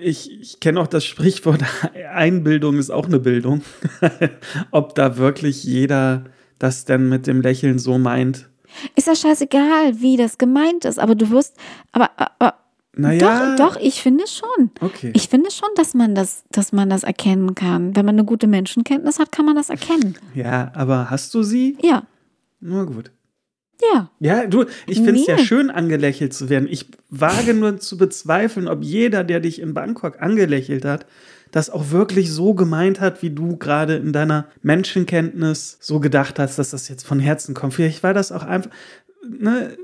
ich ich kenne auch das Sprichwort, Einbildung ist auch eine Bildung. ob da wirklich jeder das denn mit dem Lächeln so meint. Ist ja scheißegal, wie das gemeint ist, aber du wirst, aber, aber Naja. doch, doch, ich finde schon. Okay. Ich finde schon, dass man das, dass man das erkennen kann. Wenn man eine gute Menschenkenntnis hat, kann man das erkennen. ja, aber hast du sie? Ja, Nur gut. Ja. Ja, du, ich finde es ja Nee. schön, angelächelt zu werden. Ich wage nur zu bezweifeln, ob jeder, der dich in Bangkok angelächelt hat, das auch wirklich so gemeint hat, wie du gerade in deiner Menschenkenntnis so gedacht hast, dass das jetzt von Herzen kommt. Vielleicht war das auch einfach, ne,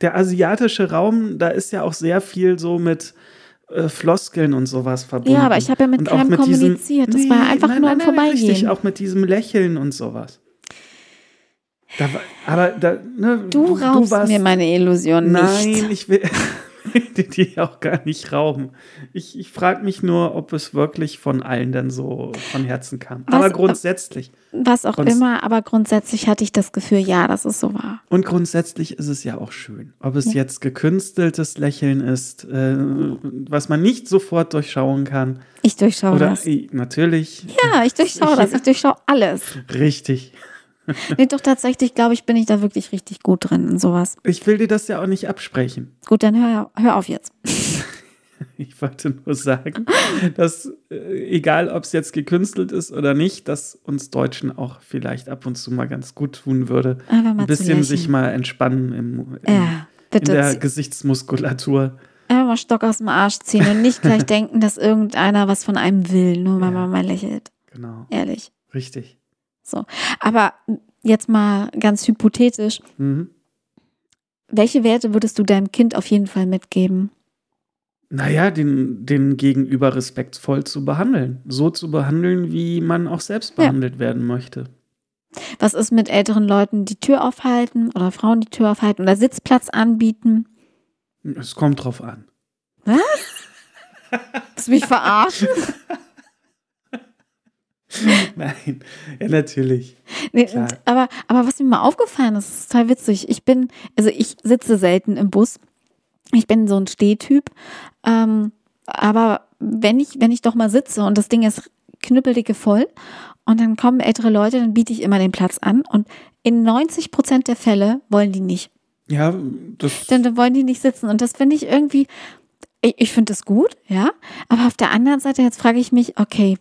der asiatische Raum, da ist ja auch sehr viel so mit äh, Floskeln und sowas verbunden. Ja, aber ich habe ja mit keinem diesem- kommuniziert. Das war einfach nur im Vorbeigehen. Richtig, auch mit diesem Lächeln und sowas. Da aber da, ne, Du raubst warst, mir meine Illusion Nein, nicht. ich will dir die auch gar nicht rauben. Ich, ich frage mich nur, ob es wirklich von allen dann so von Herzen kam. Was- aber grundsätzlich. Was auch Sonst- immer, aber grundsätzlich hatte ich das Gefühl, ja, dass es so war. Und grundsätzlich ist es ja auch schön. Ob es jetzt gekünsteltes Lächeln ist, äh, was man nicht sofort durchschauen kann. Ich durchschaue Oder das. natürlich, Ja, ich durchschaue das. Ich durchschaue alles. richtig. Nee, doch tatsächlich, glaube ich, bin ich da wirklich richtig gut drin in sowas. Ich will dir das ja auch nicht absprechen. Gut, dann hör, hör auf jetzt. Ich wollte nur sagen, dass äh, egal, ob es jetzt gekünstelt ist oder nicht, dass uns Deutschen auch vielleicht ab und zu mal ganz gut tun würde, ein bisschen sich mal entspannen im, im, Ja, in der Gesichtsmuskulatur. Einfach mal Stock aus dem Arsch ziehen und nicht gleich denken, dass irgendeiner was von einem will, nur weil Ja. man mal lächelt. Genau, Ehrlich. richtig. So. Aber jetzt mal ganz hypothetisch. Mhm. Welche Werte würdest du deinem Kind auf jeden Fall mitgeben? Naja, den, den Gegenüber respektvoll zu behandeln. So zu behandeln, wie man auch selbst Ja. behandelt werden möchte. Was ist mit älteren Leuten, die Tür aufhalten oder Frauen, die Tür aufhalten oder Sitzplatz anbieten? Es kommt drauf an. Willst du mich verarschen? Nein, ja, natürlich. Nee, Klar. aber, aber was mir mal aufgefallen ist, ist total witzig. Ich bin, also ich sitze selten im Bus. Ich bin so ein Stehtyp. Ähm, aber wenn ich, wenn ich doch mal sitze und das Ding ist knüppeldicke voll und dann kommen ältere Leute, dann biete ich immer den Platz an und in 90 Prozent der Fälle wollen die nicht. Ja, das. Dann, dann wollen die nicht sitzen und das finde ich irgendwie, ich, ich finde das gut, ja. Aber auf der anderen Seite, jetzt frage ich mich, okay,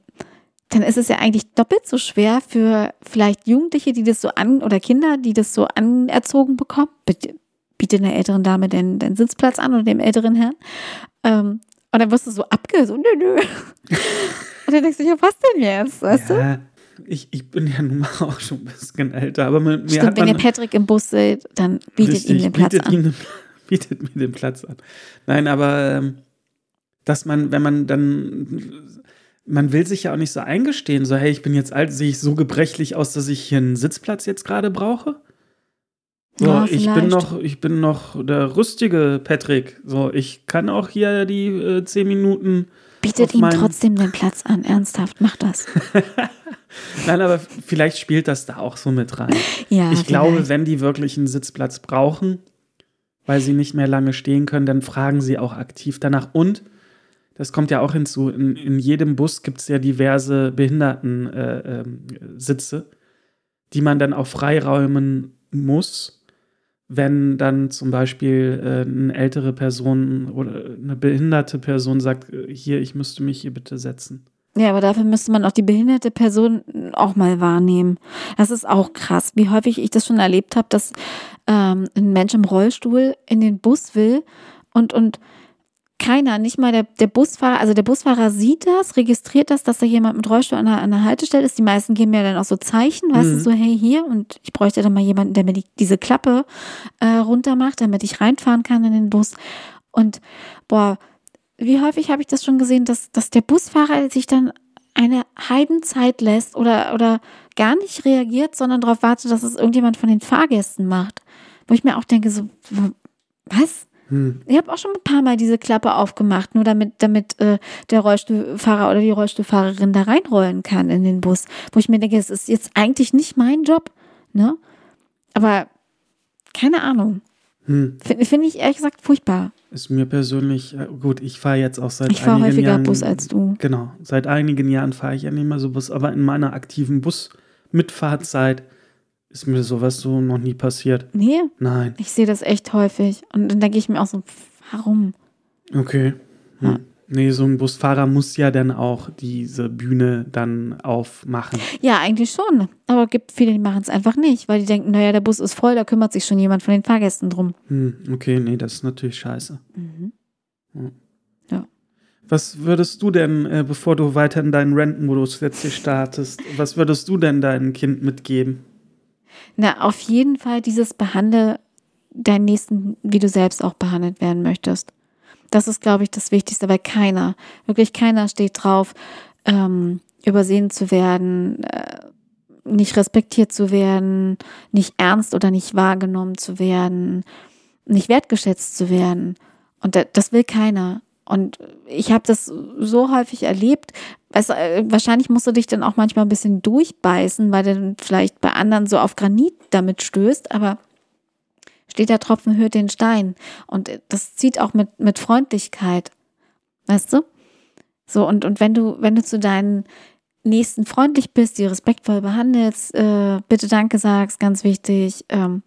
dann ist es ja eigentlich doppelt so schwer für vielleicht Jugendliche, die das so an, oder Kinder, die das so anerzogen bekommen. Bitte, biete einer älteren Dame den, den Sitzplatz an oder dem älteren Herrn. Ähm, und dann wirst du so abge, so nö, nö. Und dann denkst du, ja, was denn jetzt? Weißt du? ja, ich, ich bin ja nun mal auch schon ein bisschen älter, aber mir Stimmt, hat wenn man ihr Patrick im Bus seht, dann bietet Richtig, ihm den Platz an. den- bietet mir den Platz an. Nein, aber ähm, dass man, wenn man dann, man will sich ja auch nicht so eingestehen, so hey, ich bin jetzt alt, sehe ich so gebrechlich aus, dass ich hier einen Sitzplatz jetzt gerade brauche. So, Ja, ich bin noch, ich bin noch der rüstige Patrick. So, ich kann auch hier die äh, zehn Minuten. Bietet ihm trotzdem den Platz an, ernsthaft, mach das. Nein, aber vielleicht spielt das da auch so mit rein. Ja, ich glaube, vielleicht. wenn die wirklich einen Sitzplatz brauchen, weil sie nicht mehr lange stehen können, dann fragen sie auch aktiv danach. Und das kommt ja auch hinzu, in, in jedem Bus gibt es ja diverse Behindertensitze, äh, Sitze, die man dann auch freiräumen muss, wenn dann zum Beispiel äh, eine ältere Person oder eine behinderte Person sagt, äh, hier, ich müsste mich hier bitte setzen. Ja, aber dafür müsste man auch die behinderte Person auch mal wahrnehmen. Das ist auch krass, wie häufig ich das schon erlebt habe, dass ähm, ein Mensch im Rollstuhl in den Bus will und, und keiner, nicht mal der, der Busfahrer, also der Busfahrer sieht das, registriert das, dass da jemand mit Rollstuhl an der, an der Haltestelle ist. Die meisten geben mir dann auch so Zeichen, weißt du, Mhm. so, hey, hier, und ich bräuchte dann mal jemanden, der mir die, diese Klappe äh, runter macht, damit ich reinfahren kann in den Bus. Und boah, wie häufig habe ich das schon gesehen, dass, dass der Busfahrer sich dann eine Heidenzeit lässt oder, oder gar nicht reagiert, sondern darauf wartet, dass es irgendjemand von den Fahrgästen macht. Wo ich mir auch denke, so, was? Hm. Ich habe auch schon ein paar Mal diese Klappe aufgemacht, nur damit, damit äh, der Rollstuhlfahrer oder die Rollstuhlfahrerin da reinrollen kann in den Bus. Wo ich mir denke, es ist jetzt eigentlich nicht mein Job, ne? Aber keine Ahnung. Hm. Finde find ich ehrlich gesagt furchtbar. Ist mir persönlich, äh, gut, ich fahre jetzt auch seit Ich fahre einigen häufiger Jahren. Bus als du. Genau, seit einigen Jahren fahre ich ja nicht mehr so Bus, aber in meiner aktiven Bus-Mitfahrtzeit ist mir sowas so noch nie passiert. Nee, Nein. ich sehe das echt häufig. Und dann denke ich mir auch so, warum? Okay. Hm. Ja. Nee, so ein Busfahrer muss ja dann auch diese Bühne dann aufmachen. Ja, eigentlich schon. Aber es gibt viele, die machen es einfach nicht, weil die denken, naja, der Bus ist voll, da kümmert sich schon jemand von den Fahrgästen drum. Hm, okay, nee, das ist natürlich scheiße. Mhm. Was würdest du denn, äh, bevor du weiter in deinen Rentmodus jetzt hier startest, was würdest du denn deinem Kind mitgeben? Na, auf jeden Fall dieses Behandle deinen Nächsten, wie du selbst auch behandelt werden möchtest. Das ist, glaube ich, das Wichtigste, weil keiner, wirklich keiner steht drauf, ähm, übersehen zu werden, äh, nicht respektiert zu werden, nicht ernst oder nicht wahrgenommen zu werden, nicht wertgeschätzt zu werden. Und da, das will keiner. Und ich habe das so häufig erlebt. Du, äh, wahrscheinlich musst du dich dann auch manchmal ein bisschen durchbeißen, weil du dann vielleicht bei anderen so auf Granit damit stößt, aber steht der Tropfen hört den Stein. Und das zieht auch mit, mit Freundlichkeit. Weißt du? So, und, und wenn du, wenn du zu deinen Nächsten freundlich bist, die respektvoll behandelst, äh, bitte Danke sagst, ganz wichtig, ähm,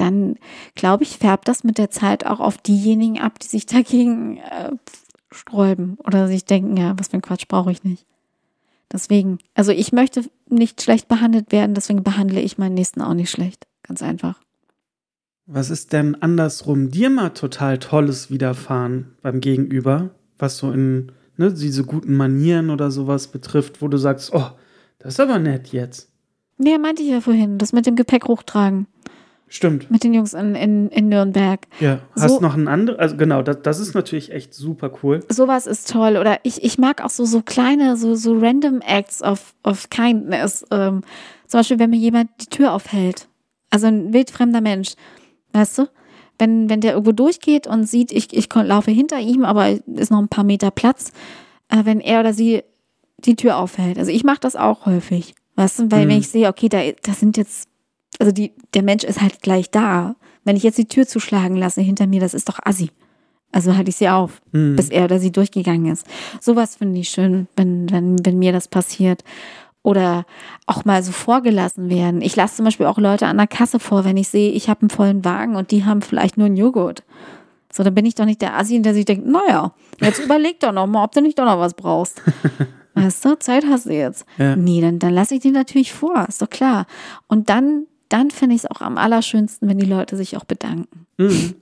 dann glaube ich, färbt das mit der Zeit auch auf diejenigen ab, die sich dagegen äh, sträuben oder sich denken, ja, was für ein Quatsch brauche ich nicht. Deswegen, also ich möchte nicht schlecht behandelt werden, deswegen behandle ich meinen Nächsten auch nicht schlecht. Ganz einfach. Was ist denn andersrum dir mal total Tolles widerfahren beim Gegenüber, was so in ne, diese guten Manieren oder sowas betrifft, wo du sagst, oh, das ist aber nett jetzt. Nee, meinte ich ja vorhin, das mit dem Gepäck hochtragen. Stimmt. Mit den Jungs in, in, in Nürnberg. Ja. Hast So- noch ein anderes, also genau, das, das ist natürlich echt super cool. Sowas ist toll. Oder ich, ich mag auch so, so kleine, so, so random Acts of, of kindness. Ähm, zum Beispiel, wenn mir jemand die Tür aufhält. Also ein wildfremder Mensch. Weißt du? Wenn, wenn der irgendwo durchgeht und sieht, ich, ich laufe hinter ihm, aber ist noch ein paar Meter Platz, äh, wenn er oder sie die Tür aufhält. Also ich mache das auch häufig. Weißt du? Weil Mhm. wenn ich sehe, okay, da, da sind jetzt, also die, der Mensch ist halt gleich da. Wenn ich jetzt die Tür zuschlagen lasse hinter mir, das ist doch assi. Also halte ich sie auf Mhm. bis er oder sie durchgegangen ist. Sowas finde ich schön, wenn, wenn, wenn mir das passiert. Oder auch mal so vorgelassen werden. Ich lasse zum Beispiel auch Leute an der Kasse vor, wenn ich sehe, ich habe einen vollen Wagen und die haben vielleicht nur einen Joghurt. So, dann bin ich doch nicht der Assi, der sich denkt, naja, jetzt überleg doch noch mal, ob du nicht doch noch was brauchst. Weißt du, Zeit hast du jetzt. Ja. Nee, dann, dann lasse ich den natürlich vor, ist doch klar. Und dann, dann finde ich es auch am allerschönsten, wenn die Leute sich auch bedanken. Mhm.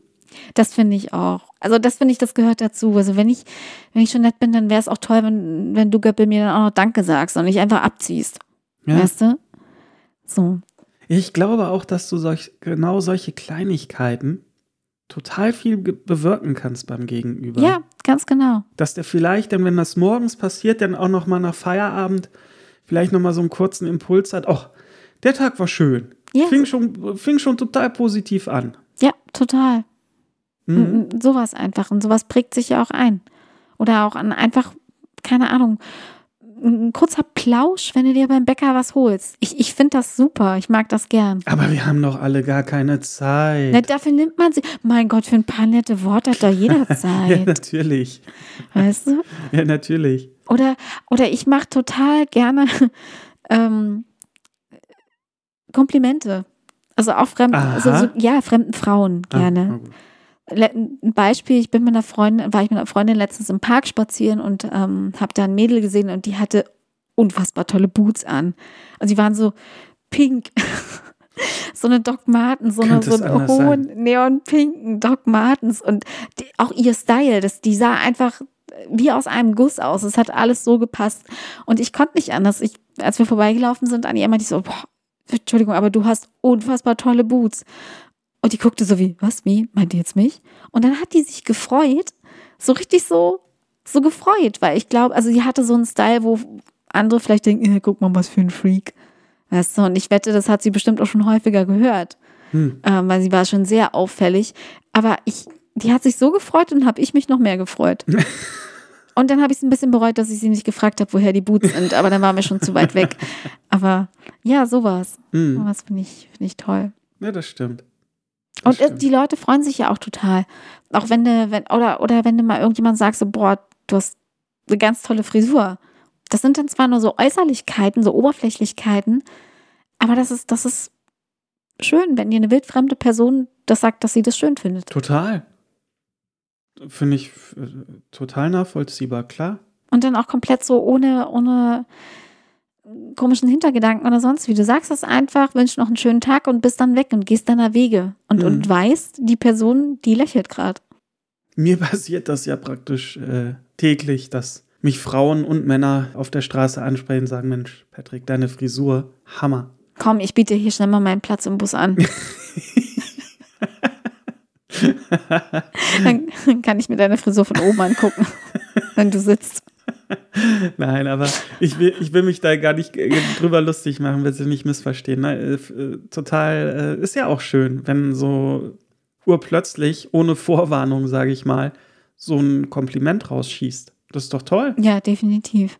Das finde ich auch. Also das finde ich, das gehört dazu. Also wenn ich, wenn ich schon nett bin, dann wäre es auch toll, wenn, wenn du Göppel mir dann auch noch Danke sagst und nicht einfach abziehst. Ja. Weißt du? So. Ich glaube auch, dass du solch, genau solche Kleinigkeiten total viel bewirken kannst beim Gegenüber. Ja, ganz genau. Dass der vielleicht, dann, wenn das morgens passiert, dann auch noch mal nach Feierabend vielleicht noch mal so einen kurzen Impuls hat. Oh, der Tag war schön. Ja. Fing, schon, fing schon total positiv an. Ja, total. Mhm. Sowas einfach. Und sowas prägt sich ja auch ein. Oder auch an einfach, keine Ahnung, ein kurzer Plausch, wenn du dir beim Bäcker was holst. Ich, ich finde das super. Ich mag das gern. Aber wir haben doch alle gar keine Zeit. Na, dafür nimmt man sie. Mein Gott, für ein paar nette Worte hat doch jeder ja, Zeit. natürlich. weißt du? Ja, natürlich. Oder, oder ich mache total gerne ähm, Komplimente. Also auch fremden, also so, ja, fremden Frauen Ah, gerne. Le- ein Beispiel, ich bin mit einer Freundin, war ich mit einer Freundin letztens im Park spazieren und ähm, habe da ein Mädel gesehen und die hatte unfassbar tolle Boots an. Und die waren so pink. so eine Doc Martens, so eine, so einen hohen neonpinken Doc Martens und die, auch ihr Style, das, die sah einfach wie aus einem Guss aus. Es hat alles so gepasst. Und ich konnte nicht anders. Ich, als wir vorbeigelaufen sind, an ihr meinte ich so, boah, Entschuldigung, aber du hast unfassbar tolle Boots. Und die guckte so wie, was, wie? Meint ihr jetzt mich? Und dann hat die sich gefreut, so richtig so, so gefreut, weil ich glaube, also sie hatte so einen Style, wo andere vielleicht denken, äh, guck mal, was für ein Freak. Weißt du, und ich wette, das hat sie bestimmt auch schon häufiger gehört, Hm. ähm, weil sie war schon sehr auffällig. Aber ich, die hat sich so gefreut und habe ich mich noch mehr gefreut. Und dann habe ich es ein bisschen bereut, dass ich sie nicht gefragt habe, woher die Boots sind, aber dann waren wir schon zu weit weg. Aber ja, sowas. Hm. Sowas finde ich, finde ich toll. Ja, das stimmt. Das Und äh, stimmt. die Leute freuen sich ja auch total. Auch wenn du, wenn, oder, oder wenn du mal irgendjemand sagst, so, boah, du hast eine ganz tolle Frisur. Das sind dann zwar nur so Äußerlichkeiten, so Oberflächlichkeiten, aber das ist, das ist schön, wenn dir eine wildfremde Person das sagt, dass sie das schön findet. Total. Finde ich äh, total nachvollziehbar, klar. Und dann auch komplett so ohne, ohne komischen Hintergedanken oder sonst wie. Du sagst das einfach, wünschst noch einen schönen Tag und bist dann weg und gehst deiner Wege. Und, Mhm. und weißt, die Person, die lächelt gerade. Mir passiert das ja praktisch äh, täglich, dass mich Frauen und Männer auf der Straße ansprechen und sagen, Mensch, Patrick, deine Frisur, Hammer. Komm, ich biete hier schnell mal meinen Platz im Bus an. Dann kann ich mir deine Frisur von oben angucken, wenn du sitzt. Nein, aber ich will, ich will mich da gar nicht drüber lustig machen, will sie nicht missverstehen. Ne? Äh, äh, Total, äh, ist ja auch schön, wenn so urplötzlich, ohne Vorwarnung, sage ich mal, so ein Kompliment rausschießt. Das ist doch toll. Ja, definitiv.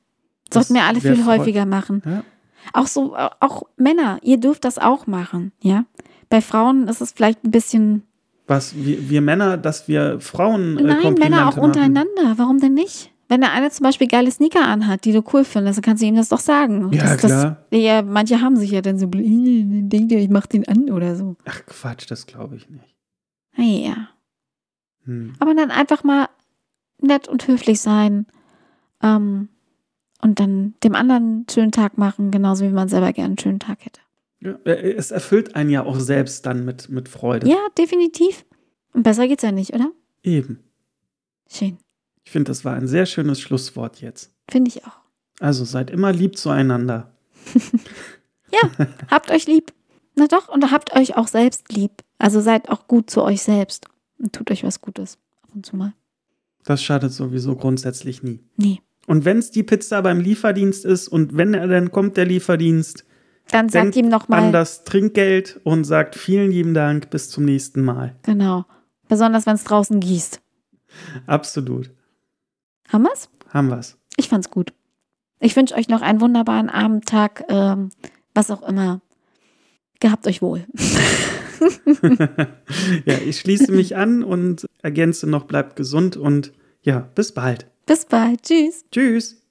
Sollten wir alle viel häufiger machen. Ja. Auch so, auch Männer, ihr dürft das auch machen, ja. Bei Frauen ist es vielleicht ein bisschen. Was, wir, wir Männer, dass wir Frauen äh, Nein, Männer auch machen. untereinander. Warum denn nicht? Wenn der eine zum Beispiel geile Sneaker anhat, die du cool findest, dann kannst du ihm das doch sagen. Ja, das, klar. Das, ja, manche haben sich ja dann so, denkt ihr, ich mach den an oder so. Ach Quatsch, das glaube ich nicht. Naja. Hm. Aber dann einfach mal nett und höflich sein. Ähm, und dann dem anderen einen schönen Tag machen, genauso wie man selber gerne einen schönen Tag hätte. Ja, äh, es erfüllt einen ja auch selbst dann mit, mit Freude. Ja, definitiv. Und besser geht's ja nicht, oder? Eben. Schön. Ich finde, das war ein sehr schönes Schlusswort jetzt. Finde ich auch. Also seid immer lieb zueinander. Ja, habt euch lieb. Na doch, und habt euch auch selbst lieb. Also seid auch gut zu euch selbst. Und tut euch was Gutes. Ab und zu mal. Das schadet sowieso grundsätzlich nie. Nee. Und wenn es die Pizza beim Lieferdienst ist und wenn er dann kommt, der Lieferdienst, Dann sagt denkt ihm noch an das Trinkgeld und sagt vielen lieben Dank, bis zum nächsten Mal. Genau. Besonders wenn es draußen gießt. Absolut. Haben wir's? Haben wir's. Ich fand's gut. Ich wünsche euch noch einen wunderbaren Abend, Tag, ähm, was auch immer. Gehabt euch wohl. ja, ich schließe mich an und ergänze noch, bleibt gesund und ja, bis bald. Bis bald. Tschüss. Tschüss.